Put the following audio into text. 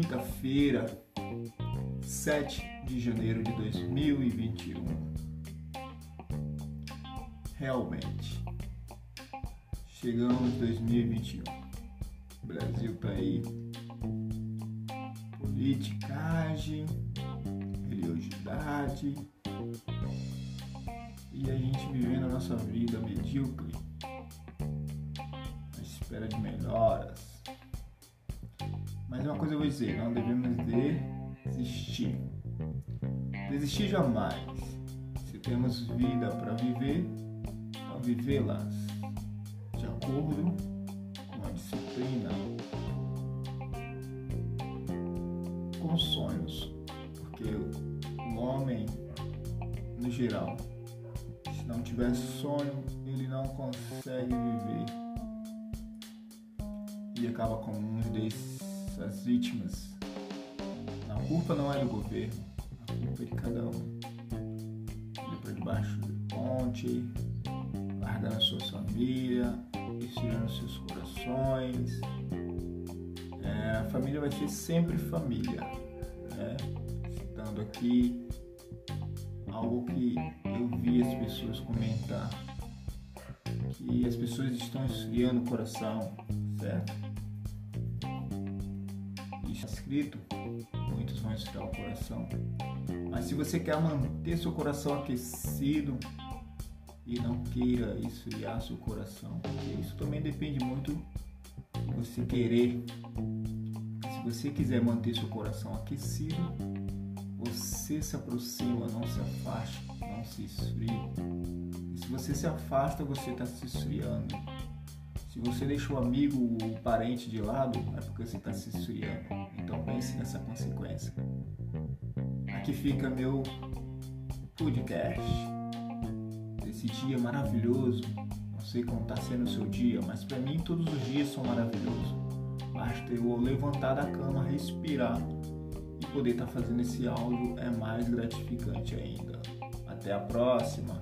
dia 7 de janeiro de 2021. Realmente, chegamos em 2021. O Brasil tá aí. Politicagem, religiosidade e a gente vivendo a nossa vida medíocre, à espera de melhoras mas uma coisa eu vou dizer, não devemos desistir. Desistir jamais. Se temos vida para viver, então vivê-las de acordo com a disciplina, com sonhos. Porque o homem, no geral, se não tiver sonho, ele não consegue viver. E acaba como um desses as vítimas. A culpa não é do governo, a culpa é de cada um. Ele para debaixo do ponte, largando a sua família, estirando seus corações. É, a família vai ser sempre família. Né? Citando aqui algo que eu vi as pessoas comentar que as pessoas estão esfriando o coração, certo? Escrito, muitos vão esfriar o coração. Mas se você quer manter seu coração aquecido e não queira esfriar seu coração, isso também depende muito de você querer. Se você quiser manter seu coração aquecido, você se aproxima, não se afaste, não se esfrie. E se você se afasta, você está se esfriando. Se você deixa amigo, o parente de lado, é porque você está se esfriando. Então pense nessa consequência. Aqui fica meu podcast desse dia maravilhoso. Não sei como está sendo o seu dia, mas para mim todos os dias são maravilhosos. Basta eu levantar da cama, respirar e poder estar tá fazendo esse áudio é mais gratificante ainda. Até a próxima!